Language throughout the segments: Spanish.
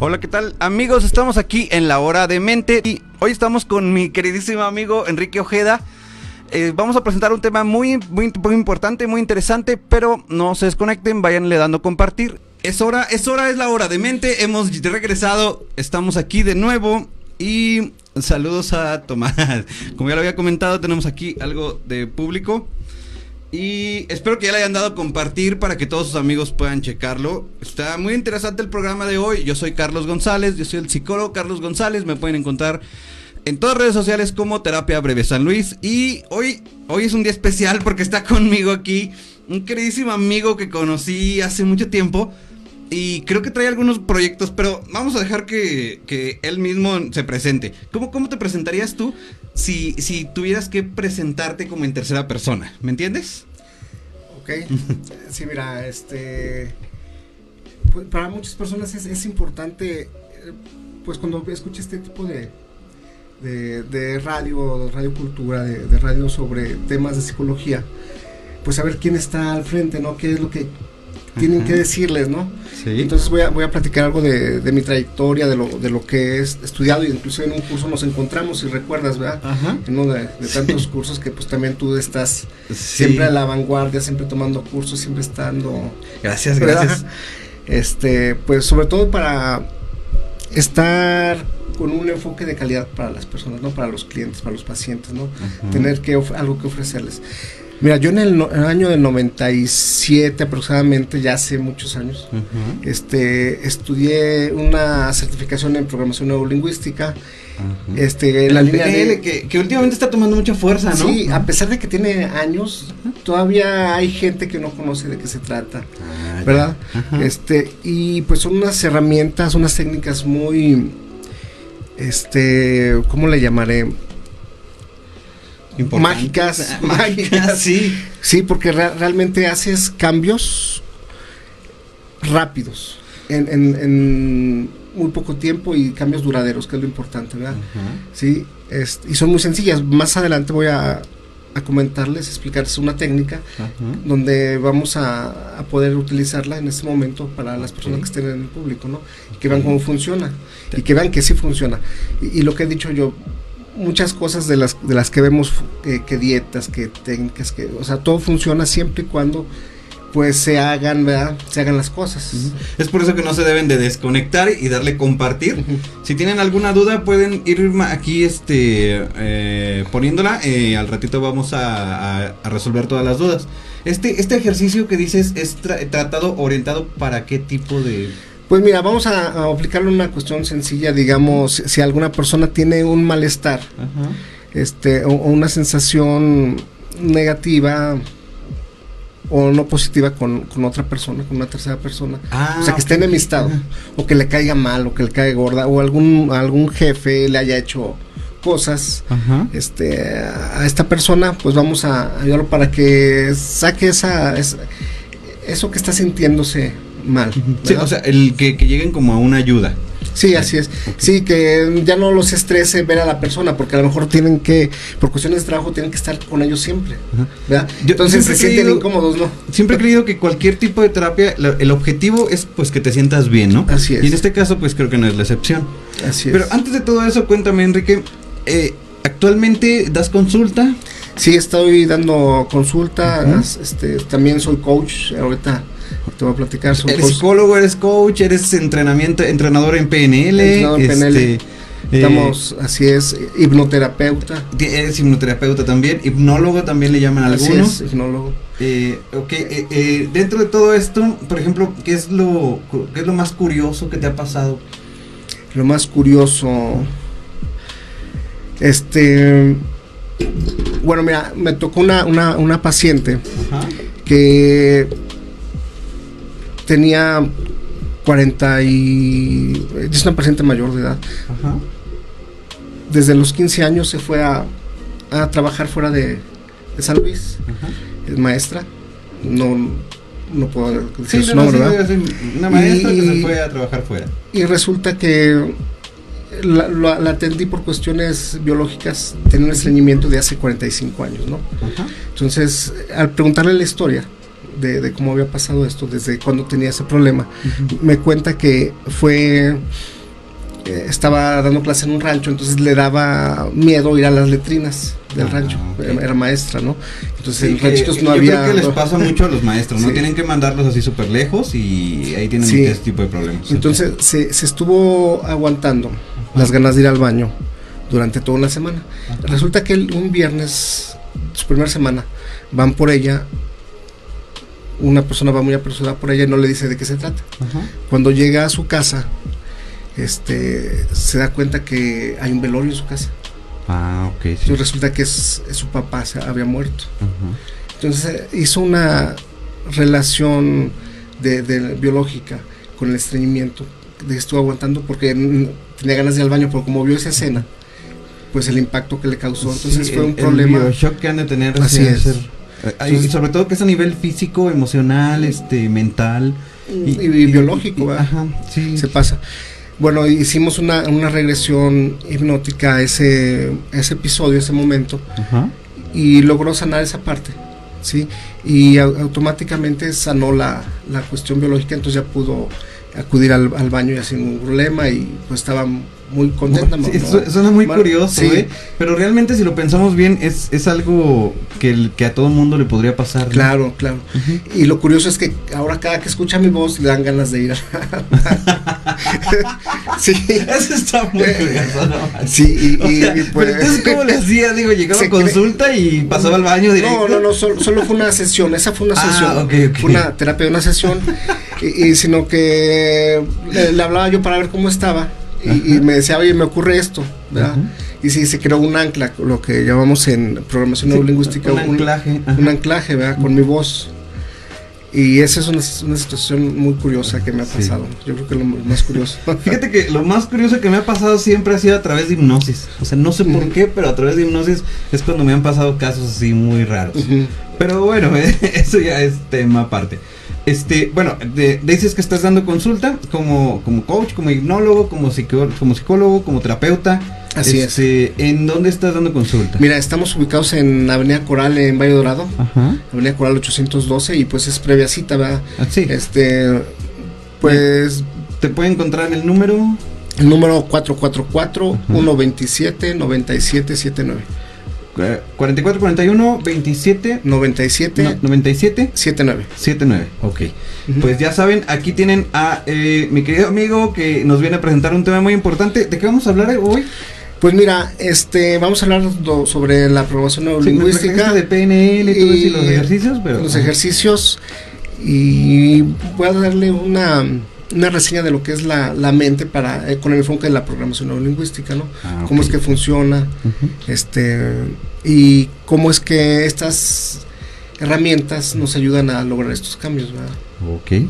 Hola, ¿qué tal? Amigos, estamos aquí en la hora de mente y hoy estamos con mi queridísimo amigo Enrique Ojeda. Eh, vamos a presentar un tema muy, muy, muy importante, muy interesante, pero no se desconecten, váyanle dando compartir. Es hora, es hora, es la hora de mente. Hemos regresado, estamos aquí de nuevo y saludos a Tomás. Como ya lo había comentado, tenemos aquí algo de público. Y espero que ya le hayan dado compartir para que todos sus amigos puedan checarlo. Está muy interesante el programa de hoy. Yo soy Carlos González, yo soy el psicólogo Carlos González. Me pueden encontrar en todas redes sociales como Terapia Breve San Luis. Y hoy, hoy es un día especial porque está conmigo aquí un queridísimo amigo que conocí hace mucho tiempo. Y creo que trae algunos proyectos, pero vamos a dejar que, él mismo se presente. ¿Cómo, cómo te presentarías tú si, si tuvieras que presentarte como en tercera persona? ¿Me entiendes? Ok. sí, mira, este. Pues, para muchas personas es, importante, eh, pues cuando escucha este tipo de, de, de radio, radio cultura, de, de radio sobre temas de psicología, pues saber quién está al frente, ¿no? ¿Qué es lo que tienen que decirles, ¿no? Sí. Entonces voy a, voy a platicar algo de, de mi trayectoria, de lo, de lo que he estudiado, y incluso en un curso nos encontramos, si recuerdas, ¿verdad? Ajá. En uno de, tantos cursos que pues también tú estás siempre a la vanguardia, siempre tomando cursos, siempre estando... Gracias, gracias. Este, pues sobre todo para estar con un enfoque de calidad para las personas, ¿no? Para los clientes, para los pacientes, ¿no? Tener que algo que ofrecerles. Mira, yo en el, año del 97 aproximadamente, ya hace muchos años, este, estudié una certificación en programación neurolingüística. Este, en la línea de, que, últimamente está tomando mucha fuerza, ¿no? Sí, a pesar de que tiene años, todavía hay gente que no conoce de qué se trata, ah, ¿verdad? Este, y pues son unas herramientas, unas técnicas muy, este, ¿cómo le llamaré? mágicas, mágicas, sí. Sí, porque realmente haces cambios rápidos en, muy poco tiempo y cambios duraderos, que es lo importante, ¿verdad? Sí, y son muy sencillas. Más adelante voy a, comentarles, explicarles una técnica donde vamos a, poder utilizarla en este momento para las personas que estén en el público, ¿no? Y que vean cómo funciona y que vean que sí funciona. y, lo que he dicho yo, muchas cosas de las, de las que vemos, que dietas, que técnicas, que, o sea, todo funciona siempre y cuando pues se hagan, ¿verdad? Se hagan las cosas. Es por eso que no se deben de desconectar y darle compartir. Si tienen alguna duda pueden ir aquí este eh, poniéndola. Eh, al ratito vamos a, resolver todas las dudas. Este, este ejercicio que dices es tratado orientado para qué tipo de pues mira, vamos a, aplicarle una cuestión sencilla, digamos, si alguna persona tiene un malestar, este, o, una sensación negativa o no positiva con, otra persona, con una tercera persona, ah, o sea, que esté enemistado, o que le caiga mal, o que le caiga gorda, o algún, algún jefe le haya hecho cosas este a esta persona pues vamos a ayudarlo para que saque esa eso que está sintiéndose mal. Sí, o sea, el que, lleguen como a una ayuda. Sí, así es. Sí, que ya no los estrese ver a la persona, porque a lo mejor tienen que, por cuestiones de trabajo, tienen que estar con ellos siempre. ¿verdad? Entonces se sienten incómodos, ¿no? Siempre he creído que cualquier tipo de terapia, el objetivo es pues que te sientas bien, ¿no? Así es. Y en este caso, pues creo que no es la excepción. Así es. Pero antes de todo eso, cuéntame, Enrique, eh, ¿actualmente das consulta? Sí, estoy dando consulta, este, también soy coach, ahorita te voy a platicar. eres psicólogo, eres coach, eres entrenamiento, entrenador en PNL. Este, Estamos, eh, así es, hipnoterapeuta. Eres hipnoterapeuta también, hipnólogo también le llaman a algunos. Es, hipnólogo. Eh, ok, eh, eh, dentro de todo esto, por ejemplo, ¿qué es, lo, ¿qué es lo más curioso que te ha pasado? Lo más curioso, este, bueno, mira, me tocó una, una, una paciente que tenía 40 y... es una paciente mayor de edad. Desde los 15 años se fue a, a trabajar fuera de, San Luis. Es maestra. No, no puedo decir su nombre, ¿verdad? Una maestra que se fue a trabajar fuera. Y resulta que la, la, atendí por cuestiones biológicas, tenía un estreñimiento de hace 45 años, ¿no? Entonces, al preguntarle la historia, de, de cómo había pasado esto, desde cuando tenía ese problema, me cuenta que fue eh, estaba dando clase en un rancho, entonces le daba miedo ir a las letrinas del Ah, rancho. ok. Era, maestra, ¿no? Entonces Sí, en ranchitos no yo había. creo que les pasa mucho a los maestros, ¿no? Sí. Tienen que mandarlos así súper lejos y ahí tienen Sí. este tipo de problemas. Entonces se, se estuvo aguantando las ganas de ir al baño durante toda una semana. Resulta que un viernes, su primera semana, van por ella. Una persona va muy apresurada por ella y no le dice de qué se trata. Ajá. Cuando llega a su casa, este, se da cuenta que hay un velorio en su casa. Ah, ok, sí. Entonces resulta que es, es su papá, se había muerto. Ajá. Entonces eh, hizo una relación de, de biológica con el estreñimiento. De que estuvo aguantando porque tenía ganas de ir al baño, pero como vio esa escena, pues el impacto que le causó. Entonces Sí, fue un el- problema. El shock que han de tener. Así eh, y sobre todo que es a nivel físico, emocional, este, mental. y, y biológico, y- ¿verdad? Ajá, sí. se pasa. Bueno, hicimos una, una regresión hipnótica a ese, a ese episodio, ese momento, Ajá. y logró sanar esa parte, ¿sí? Y au- automáticamente sanó la, la cuestión biológica, entonces ya pudo acudir al, al baño ya sin ningún problema y pues estaba muy contenta. Sí, ¿no? su- suena muy curioso, sí. ¿eh? Pero realmente si lo pensamos bien, es, es algo que, el- que a todo mundo le podría pasar. ¿no? Claro, claro. Y lo curioso es que ahora cada que escucha mi voz le dan ganas de ir. a- sí. Eso está muy curioso, ¿no? Sí, y, O sea, y pues- pero entonces, ¿cómo le hacía? Digo, llegaba a consulta y pasaba al baño directo. No, no, no, solo, solo fue una sesión, esa fue una Ah, sesión. Fue una terapia de una sesión, y, y sino que le, le hablaba yo para ver cómo estaba, y, y me decía, oye, me ocurre esto, ¿verdad? Ajá. Y sí, se creó un ancla, lo que llamamos en programación Sí, neurolingüística, un anclaje, ajá. un anclaje, ¿verdad? Con mi voz. Y esa es una, una situación muy curiosa que me ha Sí. pasado. Yo creo que lo más curioso. Fíjate que lo más curioso que me ha pasado siempre ha sido a través de hipnosis. O sea, no sé por qué, pero a través de hipnosis es cuando me han pasado casos así muy raros. Ujú. Pero bueno, eso ya es tema aparte. Este, bueno, de- dices que estás dando consulta como, como coach, como hipnólogo, como, psicólogo, como terapeuta. Así Este, ¿En dónde estás dando consulta? Mira, estamos ubicados en Avenida Coral, en Valle Dorado. Ajá. Avenida Coral 812 y pues es previa cita, ¿verdad? Ah, sí. Este, pues ¿Te puede encontrar el número? el número 444-127-9779. Eh, 44 41 27 97 no, 97 79. 79. Ok. Ujú. Pues ya saben, aquí tienen a eh, mi querido amigo que nos viene a presentar un tema muy importante. ¿De qué vamos a hablar hoy? Pues mira, este, vamos a hablar do- sobre la programación Sí, neurolingüística, de PNL y todo eso y los ejercicios, pero los ejercicios y voy a darle una, una reseña de lo que es la, la mente para eh, con el enfoque de la programación neurolingüística, ¿no? Ah, Cómo es que funciona, este y cómo es que estas herramientas nos ayudan a lograr estos cambios, ¿verdad? Ok.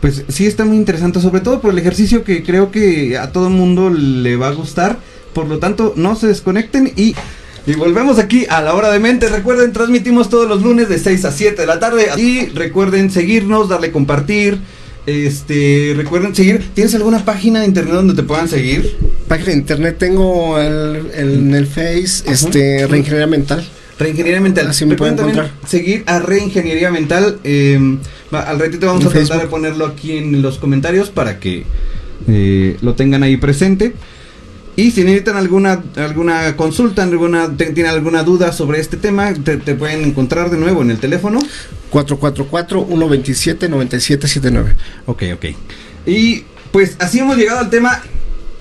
Pues sí está muy interesante, sobre todo por el ejercicio que creo que a todo mundo le va a gustar. Por lo tanto, no se desconecten y... Y volvemos aquí a la hora de mente. Recuerden, transmitimos todos los lunes de 6 a 7 de la tarde. Y recuerden seguirnos, darle compartir. Este, recuerden seguir. ¿Tienes alguna página de internet donde te puedan seguir? Página de internet tengo el, el- en el Face, Ajá. este Reingeniería Mental. Reingeniería Mental. Así me pueden encontrar. Seguir a Reingeniería Mental. eh, va- al ratito vamos En a tratar de ponerlo aquí en los comentarios para que eh, lo tengan ahí presente. Y si necesitan alguna alguna consulta, alguna tienen alguna duda sobre este tema, te, te pueden encontrar de nuevo en el teléfono. 444-127-9779. Ok, ok. Y pues así hemos llegado al tema.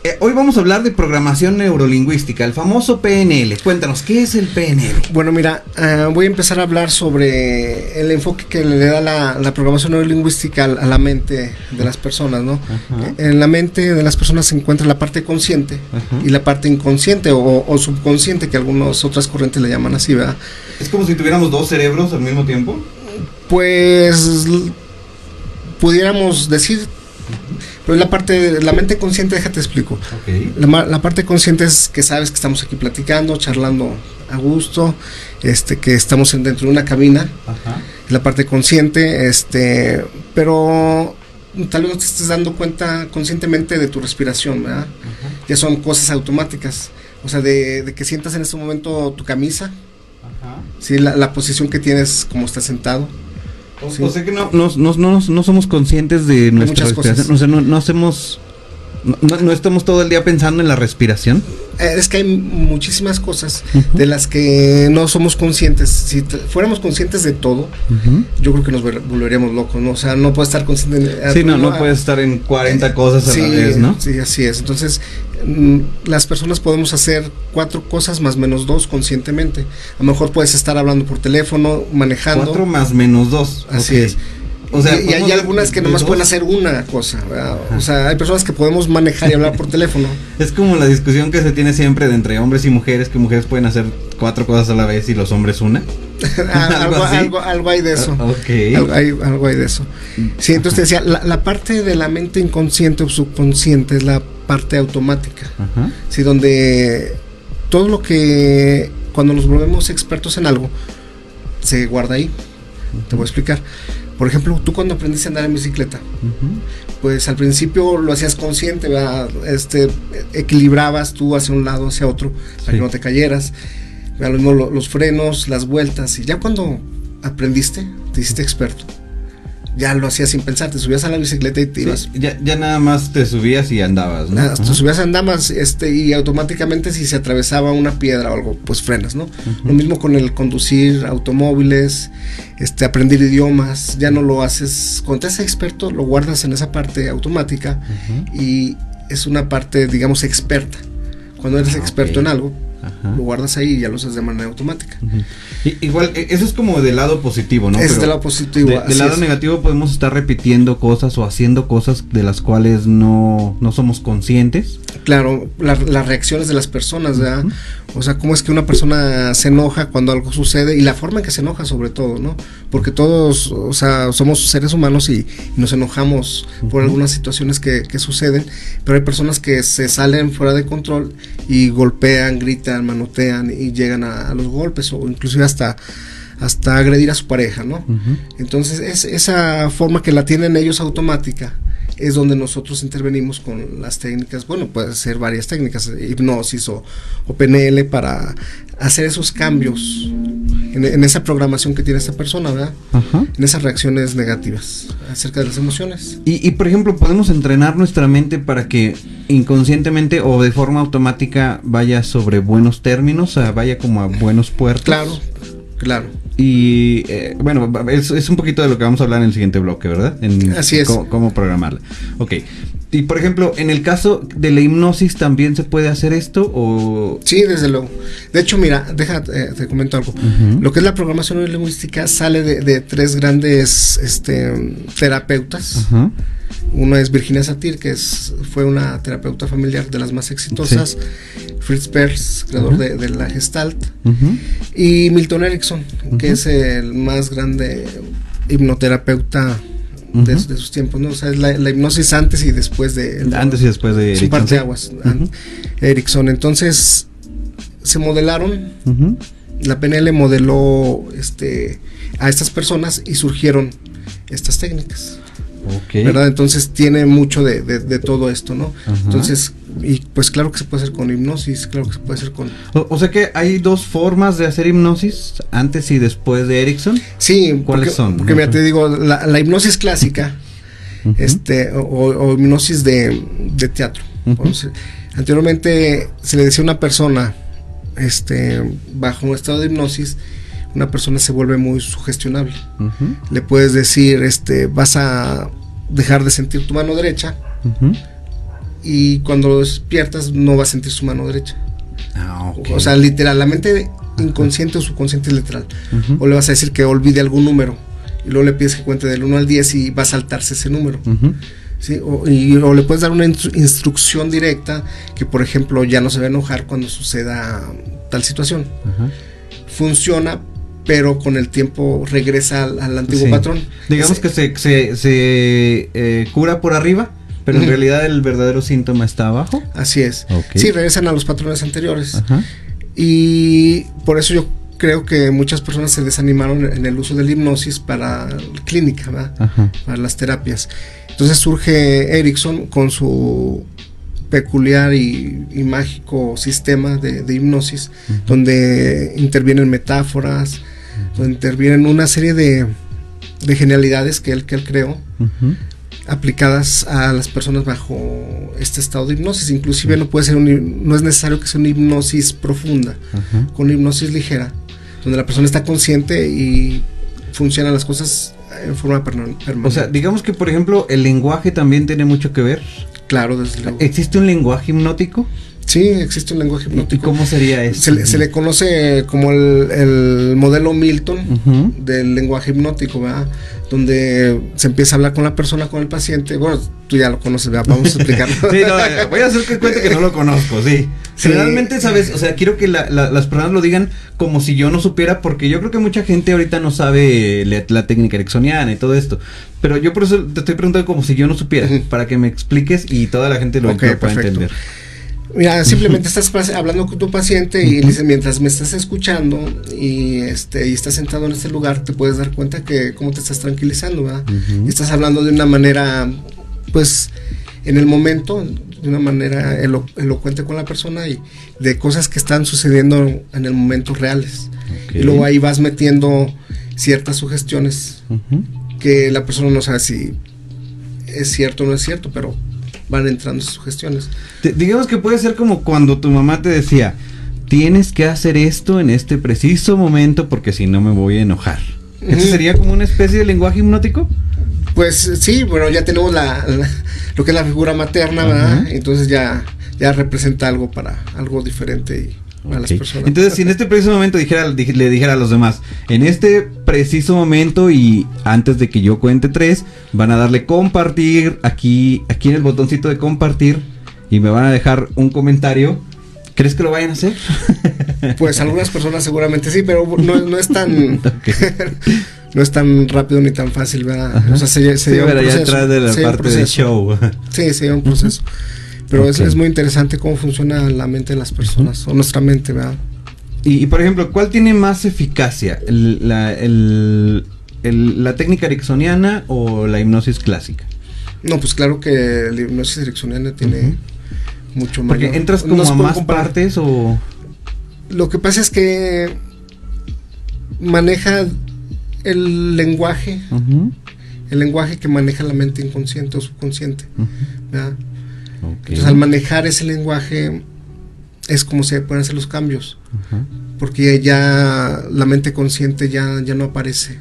Eh, hoy vamos a hablar de programación neurolingüística, el famoso PNL. Cuéntanos, ¿qué es el PNL? Bueno, mira, ah, voy a empezar a hablar sobre el enfoque que le da la, la programación neurolingüística a, a la mente de las personas, ¿no? Ajá. En la mente de las personas se encuentra la parte consciente Ajá. y la parte inconsciente o, o subconsciente, que algunas otras corrientes le llaman así, ¿verdad? Es como si tuviéramos dos cerebros al mismo tiempo. Pues pudiéramos decir, pero la parte, la mente consciente, déjate explico. La, parte consciente es que sabes que estamos aquí platicando, charlando a gusto, este, que estamos en- dentro de una cabina. Ajá. La parte consciente, este, pero tal vez no te estés dando cuenta conscientemente de tu respiración, ¿verdad? Ya son cosas automáticas. O sea, de, de que sientas en este momento tu camisa, Ajá. ¿sí? la, la posición que tienes como estás sentado, O, sea que no, no, no, no, somos conscientes de nuestra respiración. O sea, no, no hacemos no, estamos todo el día pensando en la respiración. Eh, es que hay muchísimas cosas de las que no somos conscientes. Si fuéramos conscientes de todo, yo creo que nos volveríamos locos, ¿no? O sea, no puedes estar consciente. En, sí, no, no puedes estar en 40 eh, cosas a la vez, ¿no? Sí, así es. Entonces, mm, las personas podemos hacer cuatro cosas más menos dos conscientemente. A lo mejor puedes estar hablando por teléfono, manejando. Cuatro más menos dos. Así es y, hay algunas que nomás pueden hacer una cosa. O sea, hay personas que podemos manejar y hablar por teléfono. Es como la discusión que se tiene siempre de entre hombres y mujeres, que mujeres pueden hacer cuatro cosas a la vez y los hombres una. algo, algo, hay de eso. Ah, algo, hay, algo hay de eso. Sí, entonces decía, la, parte de la mente inconsciente o subconsciente es la parte automática. Sí, donde todo lo que cuando nos volvemos expertos en algo se guarda ahí. Te voy a explicar. Por ejemplo, tú cuando aprendiste a andar en bicicleta, pues al principio lo hacías consciente, este, equilibrabas tú hacia un lado, hacia otro, para que no te cayeras. los frenos, las vueltas, y ya cuando aprendiste, te hiciste experto ya lo hacías sin pensar, te subías a la bicicleta y te ibas. ya, ya, nada más te subías y andabas, ¿no? te subías andabas este, y automáticamente si se atravesaba una piedra o algo, pues frenas, ¿no? Lo mismo con el conducir automóviles, este, aprender idiomas, ya no lo haces, cuando te haces experto lo guardas en esa parte automática y es una parte, digamos, experta. Cuando eres ah, experto en algo, lo guardas ahí y ya lo haces de manera automática. igual, e, eso es como del lado positivo, ¿no? Es del lado positivo. del lado negativo podemos estar repitiendo cosas o haciendo cosas de las cuales no, no somos conscientes. Claro, las reacciones de las personas, ¿verdad? O sea, cómo es que una persona se enoja cuando algo sucede y la forma en que se enoja sobre todo, ¿no? Porque todos, o sea, somos seres humanos y, nos enojamos por algunas situaciones que, que suceden, pero hay personas que se salen fuera de control y golpean, gritan, manotean y llegan a, los golpes o inclusive hasta hasta agredir a su pareja, ¿no? Entonces es esa forma que la tienen ellos automática es donde nosotros intervenimos con las técnicas, bueno, puede ser varias técnicas, hipnosis o, PNL para hacer esos cambios en, esa programación que tiene esa persona, ¿verdad? En esas reacciones negativas acerca de las emociones. Y, y, por ejemplo, podemos entrenar nuestra mente para que inconscientemente o de forma automática vaya sobre buenos términos, o sea, vaya como a buenos puertos. Claro, claro. Y eh, bueno, es, un poquito de lo que vamos a hablar en el siguiente bloque, ¿verdad? En Así es. Cómo, programarla. Ok. Y por ejemplo, en el caso de la hipnosis, ¿también se puede hacer esto? O... Sí, desde luego. De hecho, mira, deja, eh, te comento algo. Lo que es la programación lingüística sale de, tres grandes este, terapeutas. Uno es Virginia Satir, que es, fue una terapeuta familiar de las más exitosas. Fritz Perls, creador de, la Gestalt. Y Milton Erickson, que es el más grande hipnoterapeuta de, sus tiempos, ¿no? O sea, es la, hipnosis antes y después de... antes y después de... Su parte de aguas. Erickson. Entonces, se modelaron, la PNL modeló este, a estas personas y surgieron estas técnicas. ¿Verdad? Entonces tiene mucho de, todo esto, ¿no? Entonces, y pues claro que se puede hacer con hipnosis, claro que se puede hacer con... O, sea que hay dos formas de hacer hipnosis, antes y después de Erickson. Sí, ¿cuáles son? Porque mira, te digo, la, hipnosis clásica, este, o, hipnosis de, teatro. anteriormente se le decía a una persona, este, bajo un estado de hipnosis, una persona se vuelve muy sugestionable. Le puedes decir, este, vas a dejar de sentir tu mano derecha y cuando lo despiertas no vas a sentir su mano derecha. Ah, o sea, literal, la mente inconsciente o subconsciente literal. O le vas a decir que olvide algún número y luego le pides que cuente del 1 al 10 y va a saltarse ese número. O, y, o le puedes dar una instrucción directa que, por ejemplo, ya no se va a enojar cuando suceda tal situación. Funciona, pero con el tiempo regresa al, antiguo patrón. Digamos que se, se, eh, cura por arriba, pero en realidad el verdadero síntoma está abajo. Así es. Sí, regresan a los patrones anteriores. Y por eso yo creo que muchas personas se desanimaron en el uso del hipnosis para clínica, para las terapias. Entonces surge Erickson con su peculiar y, mágico sistema de, hipnosis, donde intervienen metáforas, donde intervienen una serie de, de genialidades que él, que él creó. Aplicadas a las personas bajo este estado de hipnosis. Inclusive no puede ser un no es necesario que sea una hipnosis profunda, con una hipnosis ligera, donde la persona está consciente y funcionan las cosas en forma permanente. O sea, digamos que por ejemplo el lenguaje también tiene mucho que ver. claro, desde luego. ¿Existe un lenguaje hipnótico? Sí, existe un lenguaje ¿Y hipnótico. cómo sería eso? Se le, se le conoce como el, el modelo Milton del lenguaje hipnótico, ¿verdad? Donde se empieza a hablar con la persona, con el paciente. Bueno, tú ya lo conoces, ¿verdad? Vamos a explicarlo. Sí, no, voy a hacer que cuente que no lo conozco, sí. Sí. Generalmente, ¿sabes? O sea, quiero que la- la- las personas lo digan como si yo no supiera, porque yo creo que mucha gente ahorita no sabe la, la técnica ericksoniana y todo esto. Pero yo por eso te estoy preguntando como si yo no supiera, para que me expliques y toda la gente lo, Ok, lo pueda perfecto. entender. Mira, simplemente estás hablando con tu paciente y le dices, mientras me estás escuchando y este y estás sentado en este lugar, te puedes dar cuenta que cómo te estás tranquilizando, ¿verdad? Estás hablando de una manera, pues, en el momento, de una manera elo- elocuente con la persona y de cosas que están sucediendo en el momento reales. Y luego ahí vas metiendo ciertas sugestiones que la persona no sabe si es cierto o no es cierto, pero van entrando sugestiones. Te- digamos que puede ser como cuando tu mamá te decía, tienes que hacer esto en este preciso momento porque si no me voy a enojar. ¿Eso sería como una especie de lenguaje hipnótico? Pues sí, bueno, ya tenemos la, la- lo que es la figura materna, ¿verdad? Entonces ya, ya representa algo para algo diferente y las personas. Entonces, si en este preciso momento dijera, dij- le dijera a los demás, en este preciso momento y antes de que yo cuente tres, van a darle compartir aquí, aquí en el botoncito de compartir y me van a dejar un comentario. ¿Crees que lo vayan a hacer? Pues algunas personas seguramente sí, pero no, no es tan no es tan rápido ni tan fácil, ¿verdad? Ajá. O sea, se, se Sí, lleva un pero ya proceso, atrás de la parte del proceso. show. Sí, se lleva un proceso. Pero es, es muy interesante cómo funciona la mente de las personas, o nuestra mente, ¿verdad? Y, y, por ejemplo, ¿cuál tiene más eficacia? ¿El- la, el- el- ¿La técnica ericksoniana o la hipnosis clásica? No, pues claro que la hipnosis ericksoniana tiene mucho Porque mayor- entras como a más comparar. partes o... Lo que pasa es que maneja el lenguaje, el lenguaje que maneja la mente inconsciente o subconsciente, ¿verdad? Entonces al manejar ese lenguaje es como se pueden hacer los cambios, porque ya la mente consciente ya, ya no aparece,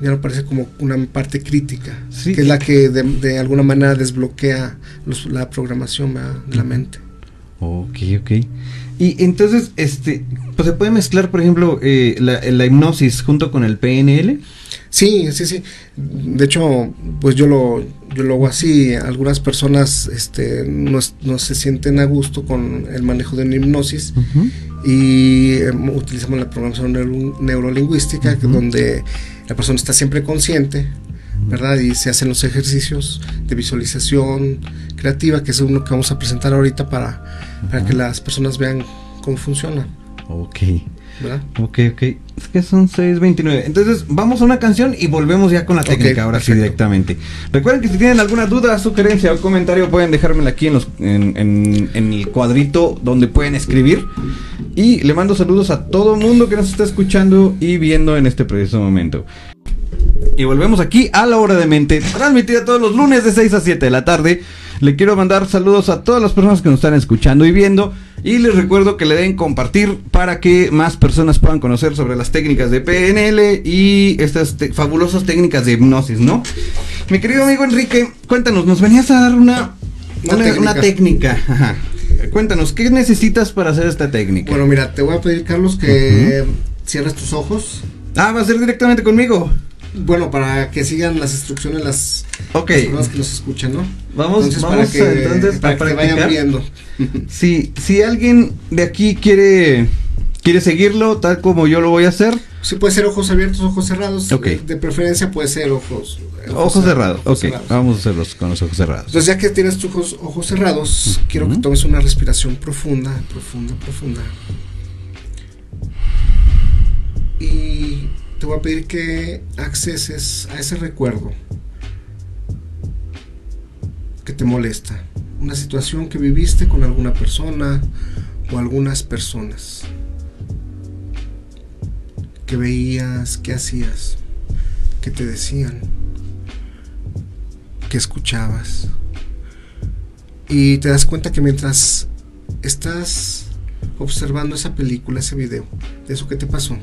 ya no aparece como una parte crítica, Sí. que es la que de, de alguna manera desbloquea los- la programación ¿verdad? de la mente. Ok, ok. Y entonces, este, pues se puede mezclar, por ejemplo, eh, la, la hipnosis junto con el PNL. Sí, sí, sí. De hecho, pues yo lo, yo lo hago así. Algunas personas este, no, no se sienten a gusto con el manejo de una hipnosis y em, utilizamos la programación neuro- neurolingüística, que donde la persona está siempre consciente, ¿verdad? Y se hacen los ejercicios de visualización creativa, que es uno que vamos a presentar ahorita para, para que las personas vean cómo funciona, Ok, ¿verdad? ok, ok. Es que son 6.29. Entonces, vamos a una canción y volvemos ya con la técnica, ahora sí directamente. Recuerden que si tienen alguna duda, sugerencia o comentario, pueden dejármela aquí en, los, en, en- en el cuadrito donde pueden escribir. Y le mando saludos a todo mundo que nos está escuchando y viendo en este preciso momento. Y volvemos aquí a la hora de mente, transmitida todos los lunes de 6 a 7 de la tarde. Le quiero mandar saludos a todas las personas que nos están escuchando y viendo. Y les recuerdo que le den compartir para que más personas puedan conocer sobre las técnicas de PNL y estas fabulosas técnicas de hipnosis, ¿no? Mi querido amigo Enrique, cuéntanos, nos venías a dar una, Una una, técnica. una técnica. Ajá. Cuéntanos, ¿qué necesitas para hacer esta técnica? Bueno, mira, te voy a pedir, Carlos, que cierres tus ojos. ah, va a ser directamente conmigo. Bueno, para que sigan las instrucciones las, Ok. las personas que nos escuchan, ¿no? Vamos, Entonces, vamos para que, a, entonces para que vayan viendo. Si, si alguien de aquí quiere, quiere seguirlo tal como yo lo voy a hacer, Sí, puede ser ojos abiertos, ojos cerrados. Ok. De, de preferencia puede ser ojos. ojos cerrados. ojos Ok, cerrados. vamos a hacerlos con los ojos cerrados. Entonces, ya que tienes tus ojos, ojos cerrados, quiero que tomes una respiración profunda, profunda, profunda. Y te voy a pedir que acceses a ese recuerdo que te molesta. Una situación que viviste con alguna persona o algunas personas. Que veías, que hacías. qué te decían, qué escuchabas. Y te das cuenta que mientras estás observando esa película, ese video, de eso que te pasó,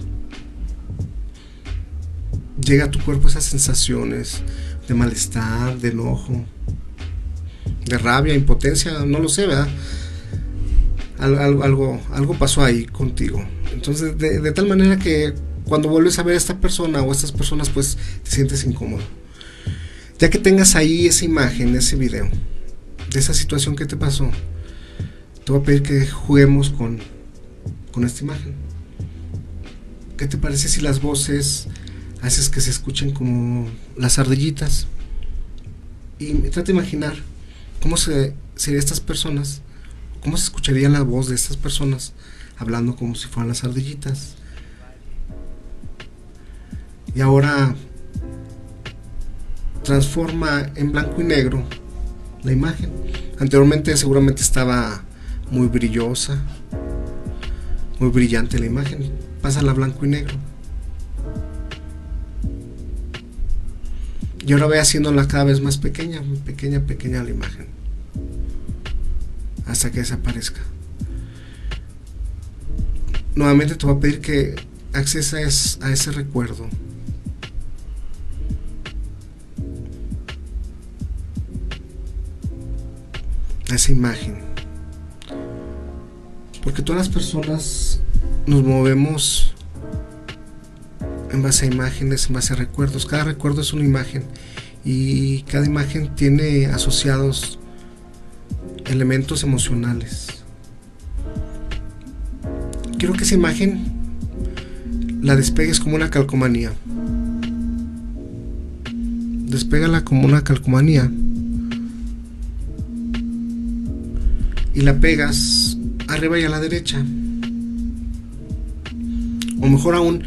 llega a tu cuerpo esas sensaciones de malestar, de enojo, de rabia, impotencia, no lo sé, ¿verdad? Algo, algo, algo pasó ahí contigo. Entonces, de, tal manera que cuando vuelves a ver a esta persona o a estas personas, pues te sientes incómodo. Ya que tengas ahí esa imagen, ese video, de esa situación que te pasó, te voy a pedir que juguemos con, con esta imagen. ¿Qué te parece si las voces haces que se escuchen como las ardillitas? Y trata de imaginar cómo se, serían estas personas, cómo se escucharía la voz de estas personas hablando como si fueran las ardillitas. Y ahora transforma en blanco y negro la imagen. Anteriormente seguramente estaba muy brillosa, muy brillante la imagen. Pasa a blanco y negro. Y ahora voy haciéndola cada vez más pequeña, pequeña, pequeña la imagen. Hasta que desaparezca. Nuevamente te voy a pedir que acceses a ese recuerdo. A esa imagen. Porque todas las personas nos movemos en base a imágenes, en base a recuerdos. Cada recuerdo es una imagen y cada imagen tiene asociados elementos emocionales. Quiero que esa imagen la despegues como una calcomanía. Despégala como una calcomanía. Y la pegas arriba y a la derecha. O mejor aún,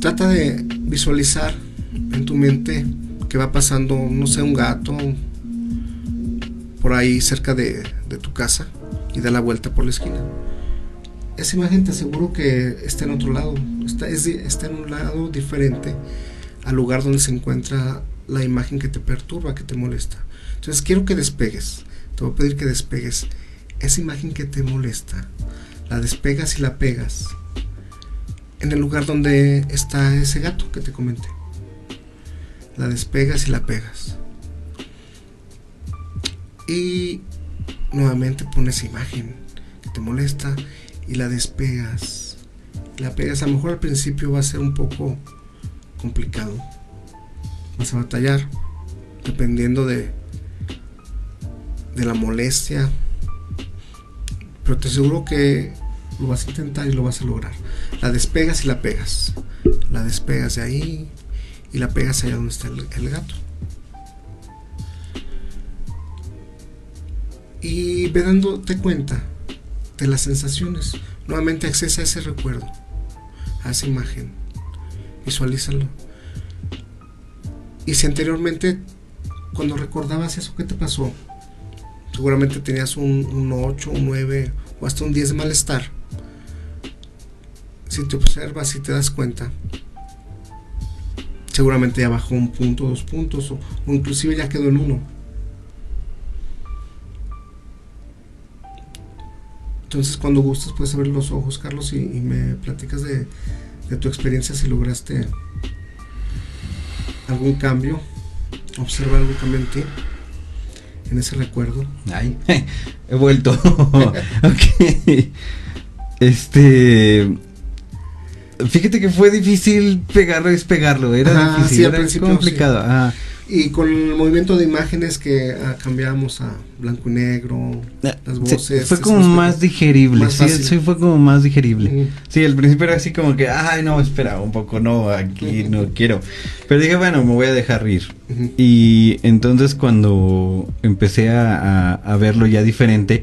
trata de visualizar en tu mente que va pasando, no sé, un gato por ahí cerca de, tu casa y da la vuelta por la esquina. Esa imagen te aseguro que está en otro lado, está, es, está en un lado diferente al lugar donde se encuentra la imagen que te perturba, que te molesta. Entonces quiero que despegues, te voy a pedir que despegues esa imagen que te molesta, la despegas y la pegas en el lugar donde está ese gato que te comenté. La despegas y la pegas. Y nuevamente pones imagen que te molesta y la despegas. La pegas. A lo mejor al principio va a ser un poco complicado. Vas a batallar dependiendo de, de la molestia. Pero te aseguro que lo vas a intentar y lo vas a lograr. La despegas y la pegas. La despegas de ahí y la pegas allá donde está el, gato. Y ve dándote cuenta de las sensaciones. Nuevamente accesa a ese recuerdo, a esa imagen. Visualízalo. Y si anteriormente, cuando recordabas eso que te pasó, seguramente tenías un, un 8, un 9 o hasta un 10 de malestar. Si te observas y te das cuenta, seguramente ya bajó un punto, dos puntos, o, inclusive ya quedó en uno. Entonces, cuando gustes, puedes abrir los ojos, Carlos, y, me platicas de, de, tu experiencia si lograste algún cambio, observa algún cambio en ti, en ese recuerdo. Ay, he vuelto. ok. Este. Fíjate que fue difícil pegarlo y despegarlo, era Ajá, difícil, sí, al era principio, complicado. sí. ajá. Y con el movimiento de imágenes que ah, cambiamos a blanco y negro, las Sí, voces. fue como más digerible, Más sí, sí, fue como más digerible. Sí, al principio era así como que, ay, no, espera, un poco, no, aquí no quiero. Pero dije, bueno, me voy a dejar ir. Ujú. Y entonces cuando empecé a, a- a verlo ya diferente,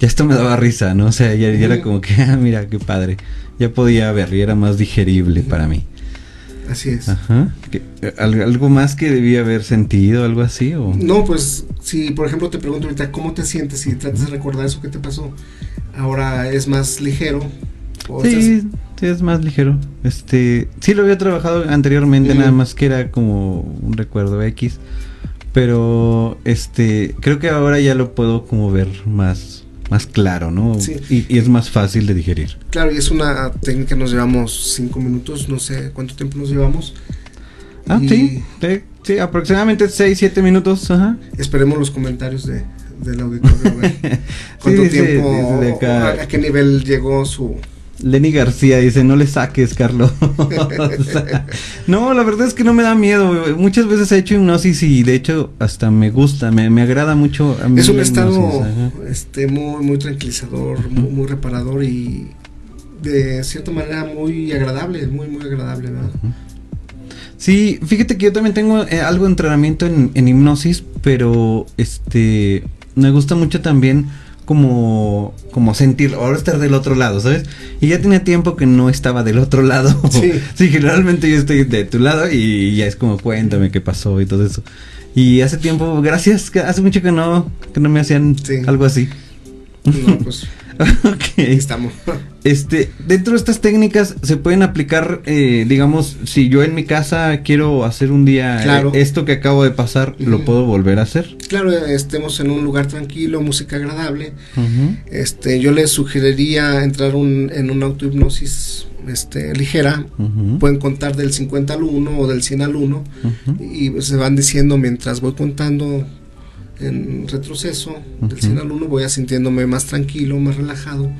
ya esto me daba risa, ¿no? O sea, ya, ya era como que, ah, mira, qué padre. Ya podía ver y era más digerible para mí. Así es. Ajá. ¿Qué- al- ¿Algo más que debía haber sentido, algo así? O? No, pues si por ejemplo te pregunto ahorita cómo te sientes y tratas de recordar eso que te pasó, ahora es más ligero. O Sí, estás- sí, es más ligero. Este, sí lo había trabajado anteriormente, nada más que era como un recuerdo X. Pero este, creo que ahora ya lo puedo como ver más, más claro, ¿no? Sí. Y, y es más fácil de digerir. Claro, y es una técnica, nos llevamos cinco minutos, no sé cuánto tiempo nos llevamos. Ah, Y sí, sí, sí, aproximadamente 6, 7 minutos, ajá. Esperemos los comentarios de, del auditorio. ¿Cuánto tiempo, a qué nivel llegó su... Lenny García dice, no le saques, Carlos. No, la verdad es que no me da miedo. Muchas veces he hecho hipnosis y de hecho hasta me gusta, me, me agrada mucho. A mí Es un estado este, muy, muy tranquilizador, muy, muy reparador y de cierta manera muy agradable, muy, muy agradable, ¿verdad? Sí, fíjate que yo también tengo eh, algo de entrenamiento en, en hipnosis, pero este me gusta mucho también como como sentir, ahora estar del otro lado, ¿sabes? Y ya tenía tiempo que no estaba del otro lado. Sí. generalmente yo estoy de tu lado y ya es como cuéntame qué pasó y todo eso. Y hace tiempo, gracias, que hace mucho que no que no me hacían Sí. algo así. No, pues ok. aquí estamos. Este, dentro de estas técnicas se pueden aplicar, eh, digamos, si yo en mi casa quiero hacer un día eh, esto que acabo de pasar, lo puedo volver a hacer. claro, estemos en un lugar tranquilo, música agradable. Este, yo les sugeriría entrar un, en una autohipnosis este, ligera. Pueden contar del 50 al 1 o del 100 al 1 Ujú. y se van diciendo mientras voy contando en retroceso del Ujú. 100 al 1 voy a sintiéndome más tranquilo, más relajado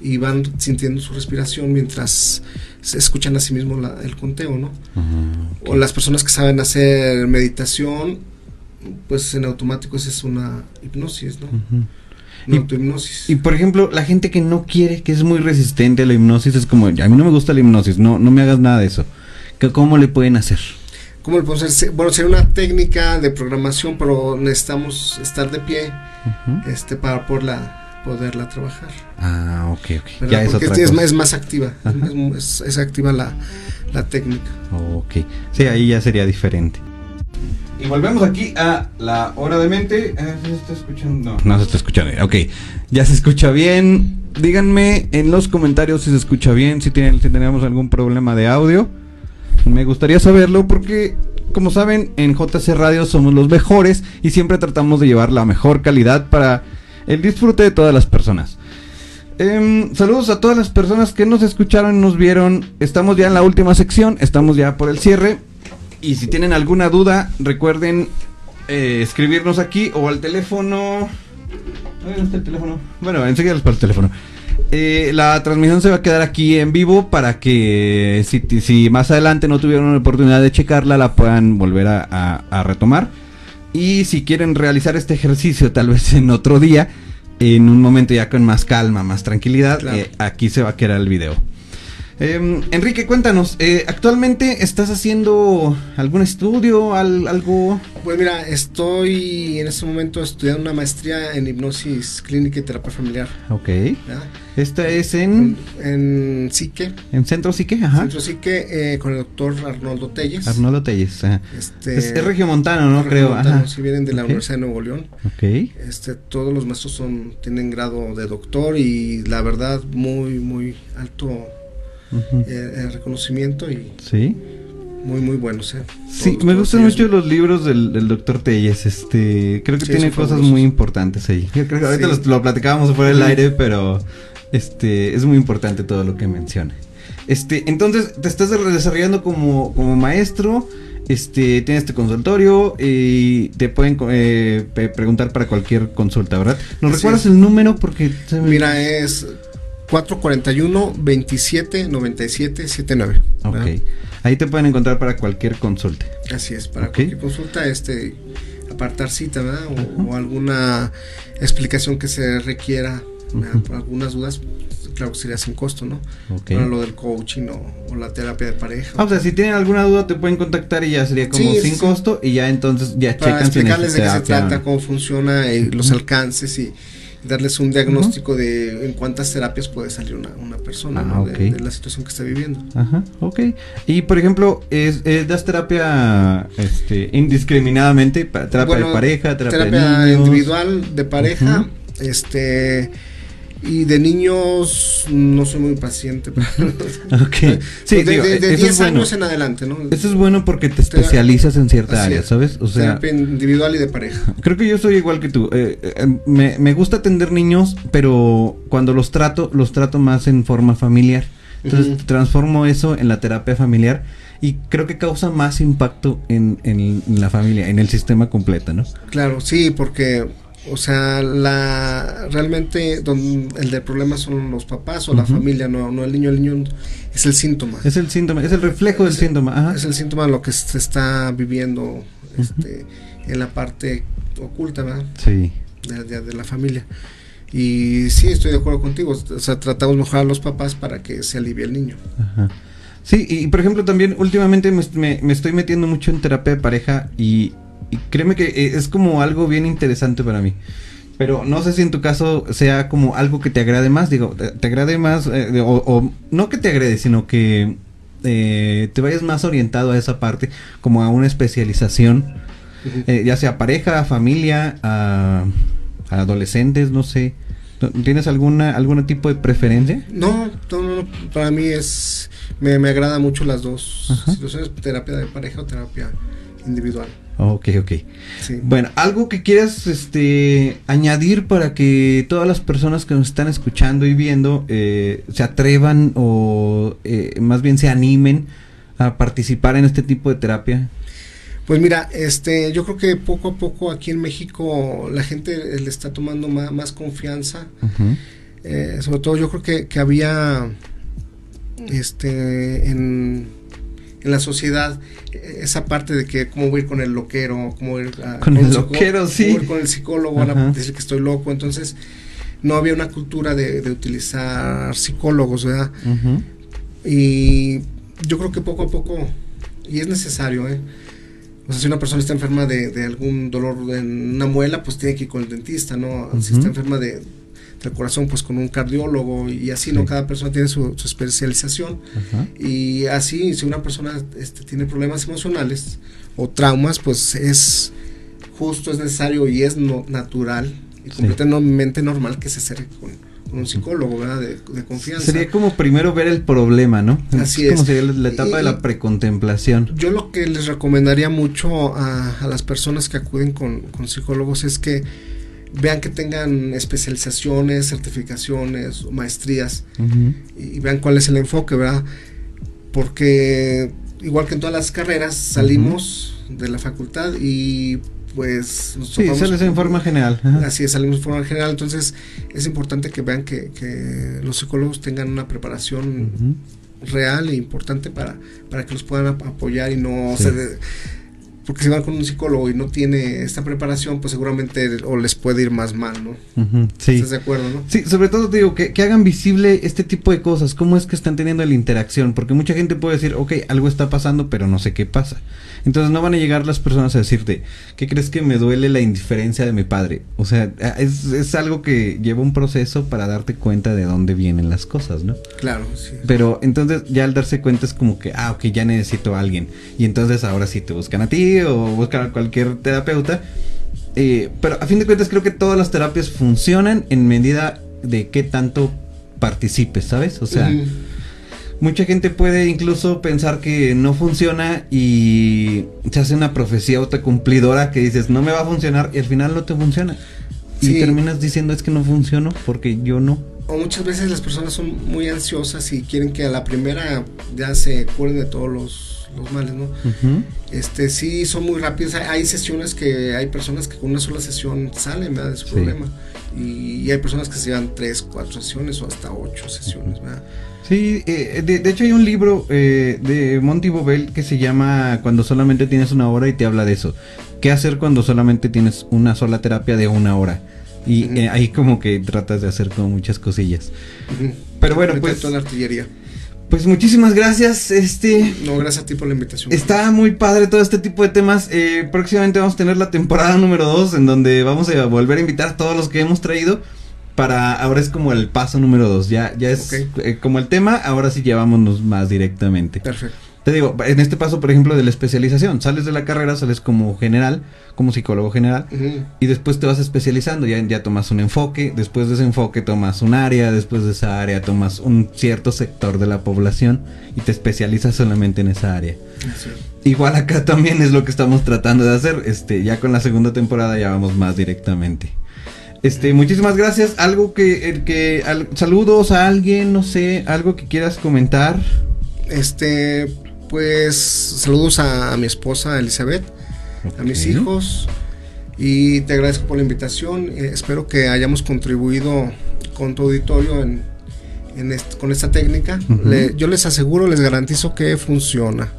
y van sintiendo su respiración mientras se escuchan a sí mismos la- el conteo, ¿no? O las personas que saben hacer meditación, pues en automático esa es una hipnosis, ¿no? Una Y- autohipnosis. Y por ejemplo, la gente que no quiere, que es muy resistente a la hipnosis, es como, a mí no me gusta la hipnosis, no, no me hagas nada de eso. ¿Qué- ¿Cómo le pueden hacer? ¿Cómo le podemos hacer? Bueno, sería una técnica de programación, pero necesitamos estar de pie este, para poderla, poderla trabajar. Ah, ok, ok. Ya es Porque otra es, cosa. más, es más activa, es, es- es activa la, la técnica. Ok. Sí, ahí ya sería diferente. Y volvemos aquí a la hora de mente. Ah, ¿Se está escuchando? No, no se está escuchando. bien. Ok, ya se escucha bien. Díganme en los comentarios si se escucha bien, si, tienen, si tenemos algún problema de audio. Me gustaría saberlo porque, como saben, en JC Radio somos los mejores y siempre tratamos de llevar la mejor calidad para el disfrute de todas las personas. Em, saludos a todas las personas que nos escucharon nos vieron. Estamos ya en la última sección, estamos ya por el cierre. Y si tienen alguna duda, recuerden eh, escribirnos aquí o al teléfono. ¿dónde está el teléfono? Bueno, enseguida les paso el teléfono. Eh, la transmisión se va a quedar aquí en vivo para que si, si más adelante no tuvieron la oportunidad de checarla, la puedan volver a, a- a retomar. Y si quieren realizar este ejercicio tal vez en otro día, en un momento ya con más calma, más tranquilidad, Claro. eh, aquí se va a quedar el video. Em, Enrique, cuéntanos, eh, ¿actualmente estás haciendo algún estudio, al- algo? Pues mira, estoy en este momento estudiando una maestría en hipnosis clínica y terapia familiar. Ok. ¿verdad? Esta es en, En Psique, en Centro Psique, ajá. Centro Psique, eh, con el doctor Arnoldo Telles. Arnoldo Telles, ajá. Este, Es, es regiomontano, ¿no? Creo, Regiomontano, ajá. Si vienen de la. Universidad de Nuevo León. Ok. Este, todos los maestros son, tienen grado de doctor y la verdad muy, muy alto ujú. eh, el reconocimiento y Sí. muy, muy buenos. eh. Sí, me gustan mucho los libros del, del doctor Telles, este, creo que Sí, tiene cosas fabulosos. muy importantes ahí. Yo creo que ahorita Sí. los- lo platicábamos fuera del aire, pero este es muy importante todo lo que menciona. Este, entonces te estás desarrollando como, como maestro, este, tienes tu consultorio y te pueden eh, preguntar para cualquier consulta, ¿verdad? ¿Nos Así recuerdas es. el número? Porque Mira, es 441 27 97 79. Ok. ¿verdad? Ahí te pueden encontrar para cualquier consulta. Así es, para Ok. cualquier consulta, este, apartar cita, ¿verdad? O, o alguna explicación que se requiera, por algunas dudas, claro que sería sin costo, ¿no? Ok. Para lo del coaching o, o la terapia de pareja. Ah, o sea, si tienen alguna duda te pueden contactar y ya sería como Sí, sin sí. costo y ya entonces ya para checan explicarles de qué se trata, cómo funciona, eh, los alcances y darles un diagnóstico de en cuántas terapias puede salir una, una persona Ah, ¿no? de- la situación que está viviendo. Ajá, ok. Y por ejemplo, es, es- das terapia este, indiscriminadamente, terapia Bueno, de pareja, terapia, terapia de niños. individual de pareja, este Y de niños no soy muy paciente. ok. Sí, de, digo, de- de eso 10 es bueno. años en adelante, ¿no? Eso es bueno porque te especializas en cierta área, es. ¿sabes? O sea, Terapia individual y de pareja. creo que yo soy igual que tú. Eh, eh, me, me gusta atender niños, pero cuando los trato, los trato más en forma familiar. Entonces Ujú. transformo eso en la terapia familiar y creo que causa más impacto en, en- en la familia, en el sistema completo, ¿no? Claro, sí, porque, o sea, la realmente don- el del problema son los papás o la familia, no, no el niño. El niño es el síntoma. Es el síntoma, es el reflejo del síntoma. Ajá. Es el síntoma de lo que se está viviendo este, en la parte oculta ¿verdad? Sí. de, de- de la familia. Y sí, estoy de acuerdo contigo. O sea, tratamos de mejorar a los papás para que se alivie el niño. Ajá. Sí, y por ejemplo también últimamente me, me- me estoy metiendo mucho en terapia de pareja y, y créeme que eh, es como algo bien interesante para mí. Pero no sé si en tu caso sea como algo que te agrade más, digo, te, te agrade más, eh, o, o no que te agrade, sino que eh, te vayas más orientado a esa parte, como a una especialización, eh, ya sea pareja, familia, a, a adolescentes, no sé. ¿Tienes alguna algún tipo de preferencia? No, no, no, no, para mí es, me, me agrada mucho las dos Ajá. situaciones, terapia de pareja o terapia individual. Ok, ok. Sí. Bueno, algo que quieras este, añadir para que todas las personas que nos están escuchando y viendo eh, se atrevan o eh, más bien se animen a participar en este tipo de terapia. Pues mira, este, yo creo que poco a poco aquí en México la gente le está tomando más, más confianza. Eh, sobre todo yo creo que, que había este en, en la sociedad esa parte de que cómo voy a ir con el loquero, cómo ir a- Con el cómo ir con el psicólogo, van a decir que estoy loco, entonces no había una cultura de, de utilizar psicólogos, ¿verdad? Y yo creo que poco a poco, y es necesario, ¿eh? O sea, si una persona está enferma de, de algún dolor en una muela, pues tiene que ir con el dentista, ¿no? Si está enferma de, del corazón, pues con un cardiólogo y así, ¿no? Cada persona tiene su, su especialización. Ajá. Y así, si una persona este, tiene problemas emocionales o traumas, pues es justo, es necesario y es no, natural y Sí. completamente normal que se acerque con, con un psicólogo, ¿verdad? De, de confianza. Sería como primero ver el problema, ¿no? Así como es. sería la, etapa de la precontemplación. Yo lo que les recomendaría mucho a, a las personas que acuden con, con psicólogos es que vean que tengan especializaciones, certificaciones, maestrías y, y vean cuál es el enfoque, ¿verdad? Porque igual que en todas las carreras salimos de la facultad y pues nos Sí, sales en forma general. Ajá. Así es, salimos en forma general, entonces es importante que vean que, que los psicólogos tengan una preparación real e importante para, para que los puedan ap- apoyar y no Sí. se de- porque si van con un psicólogo y no tiene esta preparación, pues seguramente o les puede ir más mal, ¿no? Sí. ¿Estás de acuerdo, no? Sí, sobre todo te digo que, que hagan visible este tipo de cosas, cómo es que están teniendo la interacción, porque mucha gente puede decir, ok, algo está pasando, pero no sé qué pasa. Entonces no van a llegar las personas a decirte, ¿qué crees que me duele la indiferencia de mi padre? O sea, es, es algo que lleva un proceso para darte cuenta de dónde vienen las cosas, ¿no? Claro, sí. Pero entonces ya al darse cuenta es como que, ah, ok, ya necesito a alguien. Y entonces ahora sí te buscan a ti o buscan a cualquier terapeuta. Eh, pero a fin de cuentas creo que todas las terapias funcionan en medida de qué tanto participes, ¿sabes? O sea, mucha gente puede incluso pensar que no funciona y se hace una profecía autocumplidora que dices, no me va a funcionar y al final no te funciona. Y terminas diciendo es que no funcionó porque yo no. O muchas veces las personas son muy ansiosas y quieren que a la primera ya se curen de todos los, los males, ¿no? Este, sí, son muy rápidos. Hay, sesiones que hay personas que con una sola sesión salen ¿verdad? de su Sí. problema. Y, y hay personas que se llevan tres, cuatro sesiones o hasta ocho sesiones, ¿verdad? Sí, eh, de, de hecho hay un libro eh, de Monty Bobel que se llama Cuando solamente tienes una hora y te habla de eso. ¿Qué hacer cuando solamente tienes una sola terapia de una hora? Y eh, ahí como que tratas de hacer como muchas cosillas. Pero bueno, pues- toda la artillería. Pues muchísimas gracias, este... No, gracias a ti por la invitación. Está muy padre todo este tipo de temas. Eh, próximamente vamos a tener la temporada número 2 en donde vamos a volver a invitar a todos los que hemos traído. Para ahora es como el paso número 2. Ya, ya es eh, como el tema, ahora sí llevámonos más directamente. Perfecto. Te digo, en este paso, por ejemplo, de la especialización, sales de la carrera, sales como general, como psicólogo general, y después te vas especializando, ya, ya tomas un enfoque, después de ese enfoque tomas un área, después de esa área tomas un cierto sector de la población y te especializas solamente en esa área. Igual acá también es lo que estamos tratando de hacer, este, ya con la segunda temporada ya vamos más directamente. Este, muchísimas gracias. Algo que, el que saludos a alguien, no sé, algo que quieras comentar. Este, pues saludos a, mi esposa Elizabeth, a mis hijos y te agradezco por la invitación. Eh, espero que hayamos contribuido con tu auditorio en, con esta técnica. yo les aseguro, les garantizo que funciona.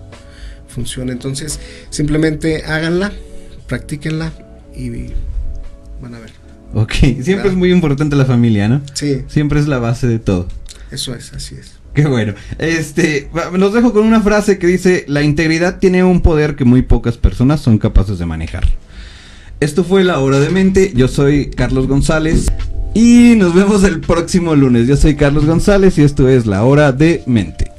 Funciona. Entonces, simplemente háganla, practíquenla y van a ver. Ok, siempre es muy importante la familia, ¿no? Sí. Siempre es la base de todo. Eso es, así es. Qué bueno. Este, los dejo con una frase que dice, la integridad tiene un poder que muy pocas personas son capaces de manejar. Esto fue La Hora de Mente, yo soy Carlos González y nos vemos el próximo lunes. Yo soy Carlos González y esto es La Hora de Mente.